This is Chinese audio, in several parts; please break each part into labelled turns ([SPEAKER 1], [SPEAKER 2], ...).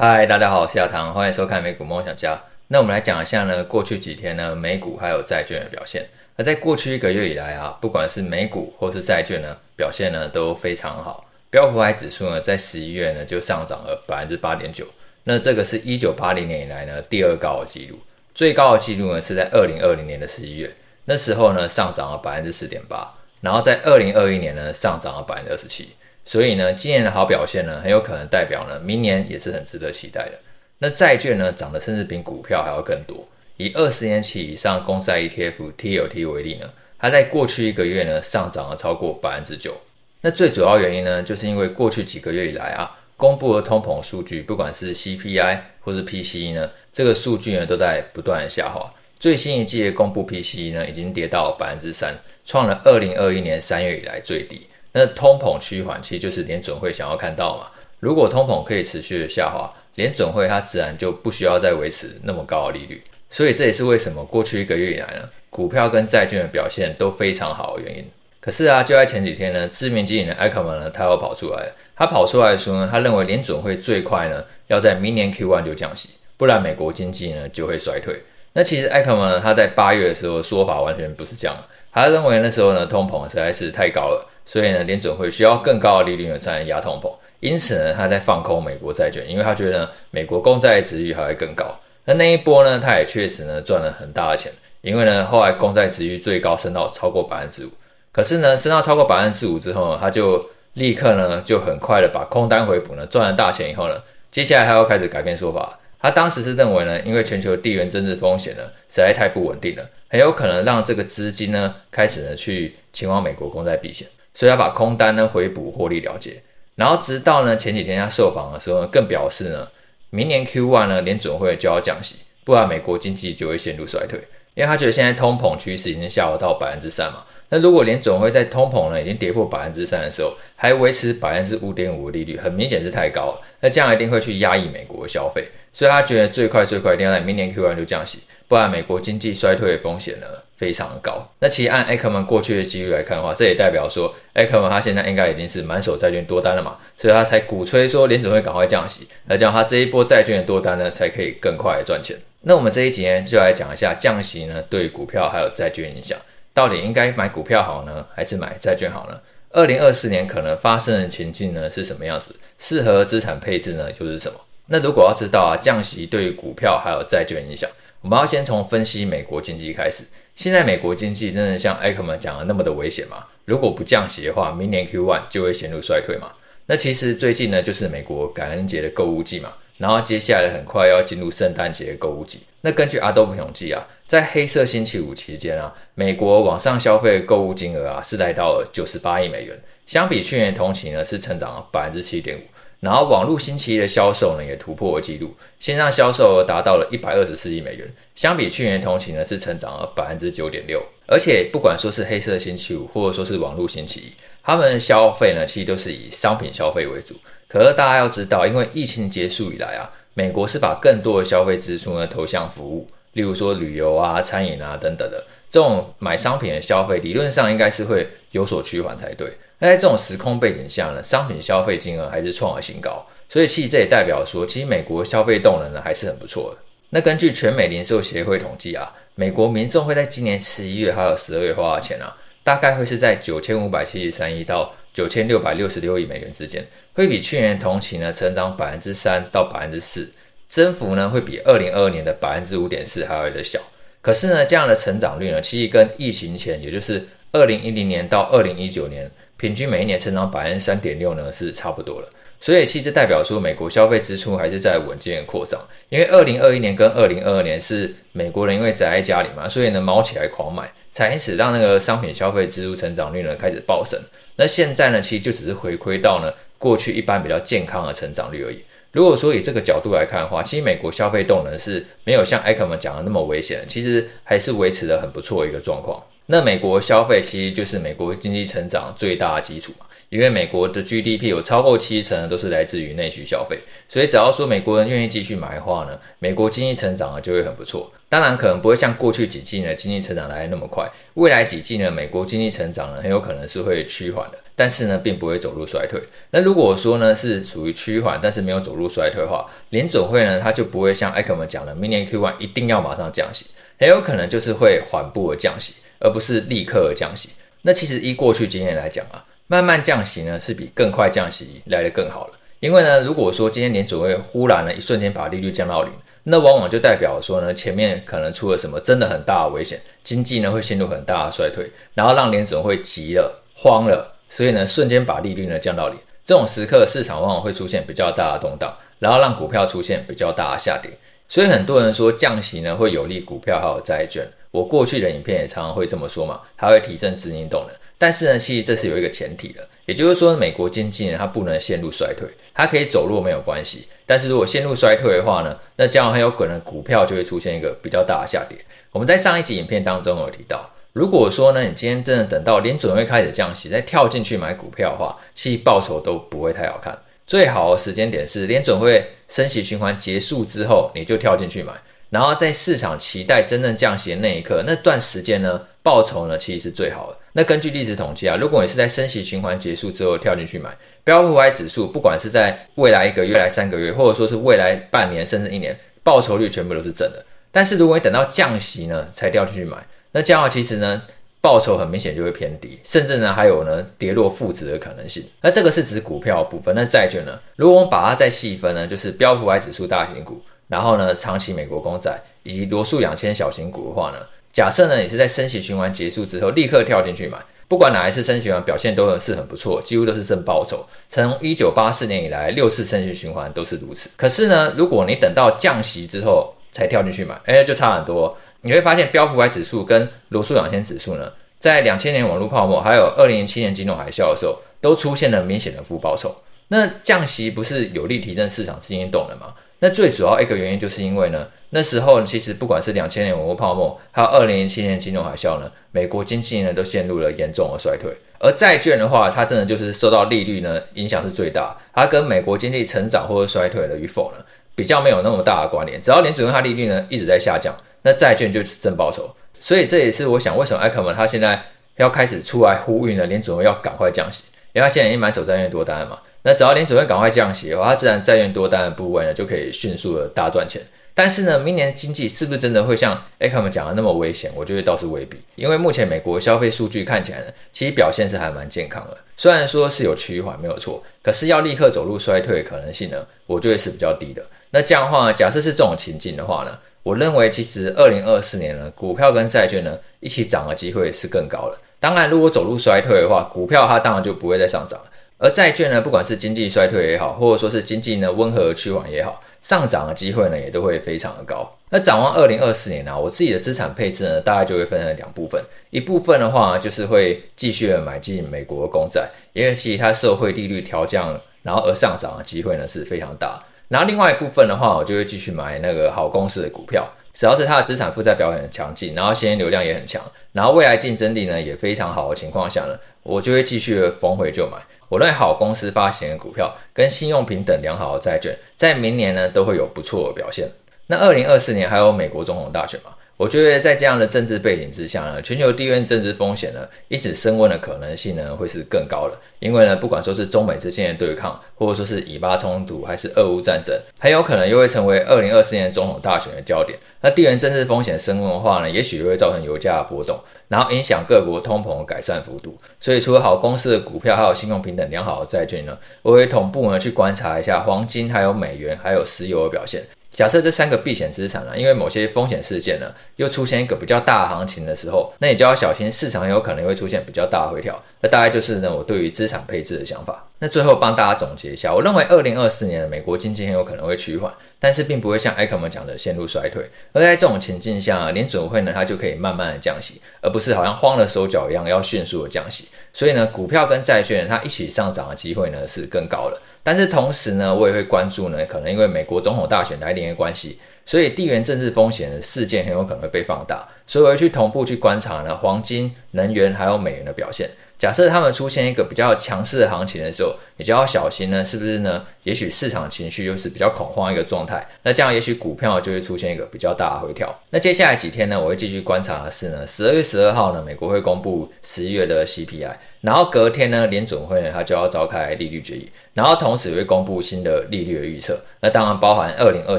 [SPEAKER 1] 嗨，大家好，我是亚堂，欢迎收看美股梦想家。那我们来讲一下呢，过去几天呢，美股还有债券的表现。那在过去一个月以来啊，不管是美股或是债券呢，表现呢都非常好。标普五百指数呢，在十一月呢就上涨了百分之八点九，那这个是一九八零年以来呢第二高的记录，最高的记录呢是在二零二零年的十一月，那时候呢上涨了百分之四点八，然后在二零二一年呢上涨了百分之二十七。所以呢，今年的好表现呢，很有可能代表呢，明年也是很值得期待的。那债券呢，涨得甚至比股票还要更多。以二十年期以上公债 ETF TLT 为例呢，它在过去一个月呢，上涨了超过百分之九。那最主要原因呢，就是因为过去几个月以来啊，公布的通膨数据，不管是 CPI 或是 PCE 呢，这个数据呢，都在不断下滑。最新一季的公布 PCE 呢，已经跌到百分之三，创了二零二一年三月以来最低。那通膨趋缓，其实就是联准会想要看到嘛。如果通膨可以持续的下滑，联准会它自然就不需要再维持那么高的利率。所以这也是为什么过去一个月以来呢，股票跟债券的表现都非常好的原因。可是啊，就在前几天呢，知名经理人艾克曼呢，他又跑出来，他跑出来说呢，他认为联准会最快呢要在明年 Q1 就降息，不然美国经济呢就会衰退。那其实艾克曼呢，他在八月的时候说法完全不是这样，他认为那时候呢通膨实在是太高了。所以呢，联准会需要更高的利率呢才能压通膨，因此呢，他在放空美国债券，因为他觉得，美国公债殖率还会更高。那那一波呢，他也确实呢赚了很大的钱，因为呢，后来公债殖率最高升到超过百分之五。可是呢，升到超过百分之五之后呢，他就立刻呢就很快的把空单回补呢，赚了大钱以后呢，接下来他又开始改变说法。他当时是认为呢，因为全球地缘政治风险呢实在太不稳定了，很有可能让这个资金呢开始呢去前往美国公债避险。所以他把空单呢回补获利了结，然后直到呢前几天他受访的时候呢，更表示呢，明年 Q1 呢联准会就要降息，不然美国经济就会陷入衰退，因为他觉得现在通膨趋势已经下滑到百分之三嘛，那如果联准会在通膨呢已经跌破百分之三的时候，还维持百分之五点五的利率，很明显是太高了，那这样一定会去压抑美国的消费，所以他觉得最快最快一定要在明年 Q1 就降息，不然美国经济衰退的风险呢，非常的高。那其实按艾克曼过去的几率来看的话，这也代表说艾克曼他现在应该已经是满手债券多单了嘛，所以他才鼓吹说联准会赶快降息，那这样他这一波债券的多单呢，才可以更快的赚钱。那我们这一集呢，就来讲一下降息呢对股票还有债券影响，到底应该买股票好呢，还是买债券好呢？二零二四年可能发生的情境呢是什么样子？适合资产配置呢就是什么？那如果要知道啊降息对于股票还有债券影响，我们要先从分析美国经济开始。现在美国经济真的像艾克曼讲的那么的危险吗？如果不降息的话，明年 Q1 就会陷入衰退嘛？那其实最近呢，就是美国感恩节的购物季嘛，然后接下来很快要进入圣诞节的购物季。那根据 Adobe 统计啊，在黑色星期五期间啊，美国网上消费的购物金额啊是来到了九十八亿美元，相比去年同期呢是成长了百分之七点五。然后网络星期一的销售呢也突破了纪录，线上销售额达到了一百二十四亿美元，相比去年同期呢是成长了百分之九点六。而且不管说是黑色星期五，或者说是网络星期一，他们的消费呢其实都是以商品消费为主。可是大家要知道，因为疫情结束以来啊，美国是把更多的消费支出呢投向服务，例如说旅游啊、餐饮啊等等的，这种买商品的消费理论上应该是会有所趋缓才对。那在这种时空背景下呢，商品消费金额还是创了新高，所以其实这也代表说，其实美国消费动能呢还是很不错的。那根据全美零售协会统计啊，美国民众会在今年十一月还有十二月花的钱啊，大概会是在九千五百七十三亿到九千六百六十六亿美元之间，会比去年同期呢成长百分之三到百分之四，增幅呢会比二零二二年的百分之五点四还要的小。可是呢，这样的成长率呢，其实跟疫情前，也就是二零一零年到二零一九年。平均每一年成长百分之三点六呢，是差不多了。所以其实代表说，美国消费支出还是在稳健扩张。因为二零二一年跟二零二二年是美国人因为宅在家里嘛，所以呢猫起来狂买，才因此让那个商品消费支出成长率呢开始暴升。那现在呢，其实就只是回归到呢过去一般比较健康的成长率而已。如果说以这个角度来看的话，其实美国消费动能是没有像艾克曼讲的那么危险，其实还是维持得很不错的一个状况。那美国消费其实就是美国经济成长最大的基础嘛，因为美国的 GDP 有超过七成都是来自于内需消费，所以只要说美国人愿意继续买的话呢，美国经济成长就会很不错。当然可能不会像过去几季呢经济成长来得那么快，未来几季呢美国经济成长呢很有可能是会趋缓的。但是呢，并不会走入衰退。那如果说呢是属于趋缓，但是没有走入衰退的话，联准会呢它就不会像艾克曼讲的，明年 Q1 一定要马上降息，很有可能就是会缓步的降息，而不是立刻的降息。那其实依过去经验来讲啊，慢慢降息呢是比更快降息来得更好了。因为呢，如果说今天联准会忽然呢一瞬间把利率降到零，那往往就代表说呢前面可能出了什么真的很大的危险，经济呢会陷入很大的衰退，然后让联准会急了、慌了。所以呢，瞬间把利率呢降到零，这种时刻市场往往会出现比较大的动荡，然后让股票出现比较大的下跌。所以很多人说降息呢会有利股票还有债券。我过去的影片也常常会这么说嘛，它会提振资金动能。但是呢，其实这是有一个前提的，也就是说美国经济呢它不能陷入衰退，它可以走弱没有关系。但是如果陷入衰退的话呢，那将来很有可能股票就会出现一个比较大的下跌。我们在上一集影片当中有提到。如果说呢，你今天真的等到联准会开始降息，再跳进去买股票的话，其实报酬都不会太好看。最好的时间点是联准会升息循环结束之后，你就跳进去买，然后在市场期待真正降息的那一刻，那段时间呢，报酬呢其实是最好的。那根据历史统计啊，如果你是在升息循环结束之后跳进去买，标普五百指数，不管是在未来一个月、来三个月，或者说是未来半年甚至一年，报酬率全部都是正的。但是如果你等到降息呢，才跳进去买。那这样，其实呢，报酬很明显就会偏低，甚至呢还有呢跌落负值的可能性。那这个是指股票部分。那债券呢？如果我们把它再细分呢，就是标普五百指数大型股，然后呢长期美国公债以及罗素两千小型股的话呢，假设呢你是在升息循环结束之后立刻跳进去买，不管哪一次升息循环表现都很是很不错，几乎都是正报酬。从一九八四年以来六次升息循环都是如此。可是呢，如果你等到降息之后才跳进去买，哎，就差很多。你会发现标普五百指数跟罗素两千指数呢，在两千年网络泡沫还有二零零七年金融海啸的时候，都出现了明显的负报酬。那降息不是有利提振市场资金动能吗？那最主要一个原因就是因为呢，那时候其实不管是两千年网络泡沫，还有二零零七年金融海啸呢，美国经济呢都陷入了严重的衰退。而债券的话，它真的就是受到利率呢影响是最大，它跟美国经济成长或者衰退了与否呢，比较没有那么大的关联。只要联准会它利率呢一直在下降。那债券就是正报酬，所以这也是我想为什么艾克曼他现在要开始出来呼吁呢？联准会要赶快降息，因为他现在已经满手债券多单了嘛。那只要联准会赶快降息的话，他自然债券多单的部位呢就可以迅速的大赚钱。但是呢，明年经济是不是真的会像艾克曼讲的那么危险？我觉得倒是未必，因为目前美国消费数据看起来呢，其实表现是还蛮健康的。虽然说是有趋缓没有错，可是要立刻走入衰退的可能性呢，我觉得是比较低的。那这样的话，假设是这种情境的话呢？我认为，其实二零二四年呢，股票跟债券呢一起涨的机会是更高了。当然，如果走入衰退的话，股票它当然就不会再上涨了。而债券呢，不管是经济衰退也好，或者说是经济呢温和趋缓也好，上涨的机会呢也都会非常的高。那展望二零二四年呢，我自己的资产配置呢，大概就会分成两部分。一部分的话，就是会继续买进美国公债，因为其实它社会利率调降，然后而上涨的机会呢是非常大。然后另外一部分的话，我就会继续买那个好公司的股票，只要是它的资产负债表很强劲，然后现金流量也很强，然后未来竞争力呢也非常好的情况下呢，我就会继续逢回就买。我认为好公司发行的股票跟信用平等良好的债券，在明年呢都会有不错的表现。那二零二四年还有美国总统大选吗？我觉得在这样的政治背景之下呢，全球地缘政治风险呢一直升温的可能性呢会是更高的。因为呢，不管说是中美之间的对抗，或者说是以巴冲突，还是俄乌战争，很有可能又会成为二零二四年总统大选的焦点。那地缘政治风险升温的话呢，也许会造成油价的波动，然后影响各国通膨的改善幅度。所以，除了好公司的股票，还有信用平等良好的债券呢，我会同步呢去观察一下黄金、还有美元、还有石油的表现。假设这三个避险资产呢，因为某些风险事件呢，又出现一个比较大的行情的时候，那你就要小心，市场有可能会出现比较大的回调。那大概就是呢，我对于资产配置的想法。那最后帮大家总结一下，我认为二零二四年美国经济很有可能会趋缓，但是并不会像艾克曼讲的陷入衰退。而在这种情境下，联准会呢，它就可以慢慢的降息，而不是好像慌了手脚一样要迅速的降息。所以呢，股票跟债券它一起上涨的机会呢是更高的。但是同时呢，我也会关注呢，可能因为美国总统大选来临的关系。所以地缘政治风险的事件很有可能会被放大，所以我会去同步去观察呢，黄金、能源还有美元的表现。假设他们出现一个比较强势的行情的时候，你就要小心呢，是不是呢？也许市场情绪又是比较恐慌一个状态，那这样也许股票就会出现一个比较大的回调。那接下来几天呢，我会继续观察的是呢，十二月十二号呢，美国会公布十一月的 CPI，然后隔天呢，联准会呢，它就要召开利率决议，然后同时会公布新的利率的预测，那当然包含二零二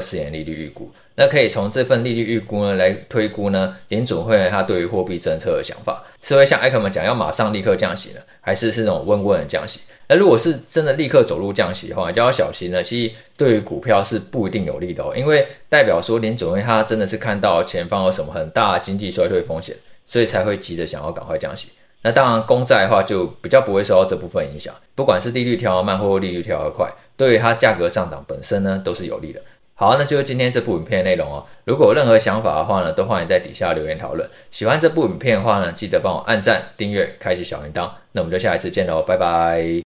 [SPEAKER 1] 四年利率预估。那可以从这份利率预估呢来推估呢，联准会呢它对于货币政策的想法，是会像艾克曼讲要马上立刻降息呢，还是是这种温温的降息？那如果是真的立刻走入降息的话，就要小心呢。其实对于股票是不一定有利的哦，因为代表说联准会它真的是看到前方有什么很大的经济衰退风险，所以才会急着想要赶快降息。那当然，公债的话就比较不会受到这部分影响，不管是利率调慢或利率调得快，对于它价格上涨本身呢都是有利的。好，那就是今天这部影片的内容哦。如果有任何想法的话呢，都欢迎在底下留言讨论。喜欢这部影片的话呢，记得帮我按赞、订阅、开启小铃铛。那我们就下一次见喽，拜拜。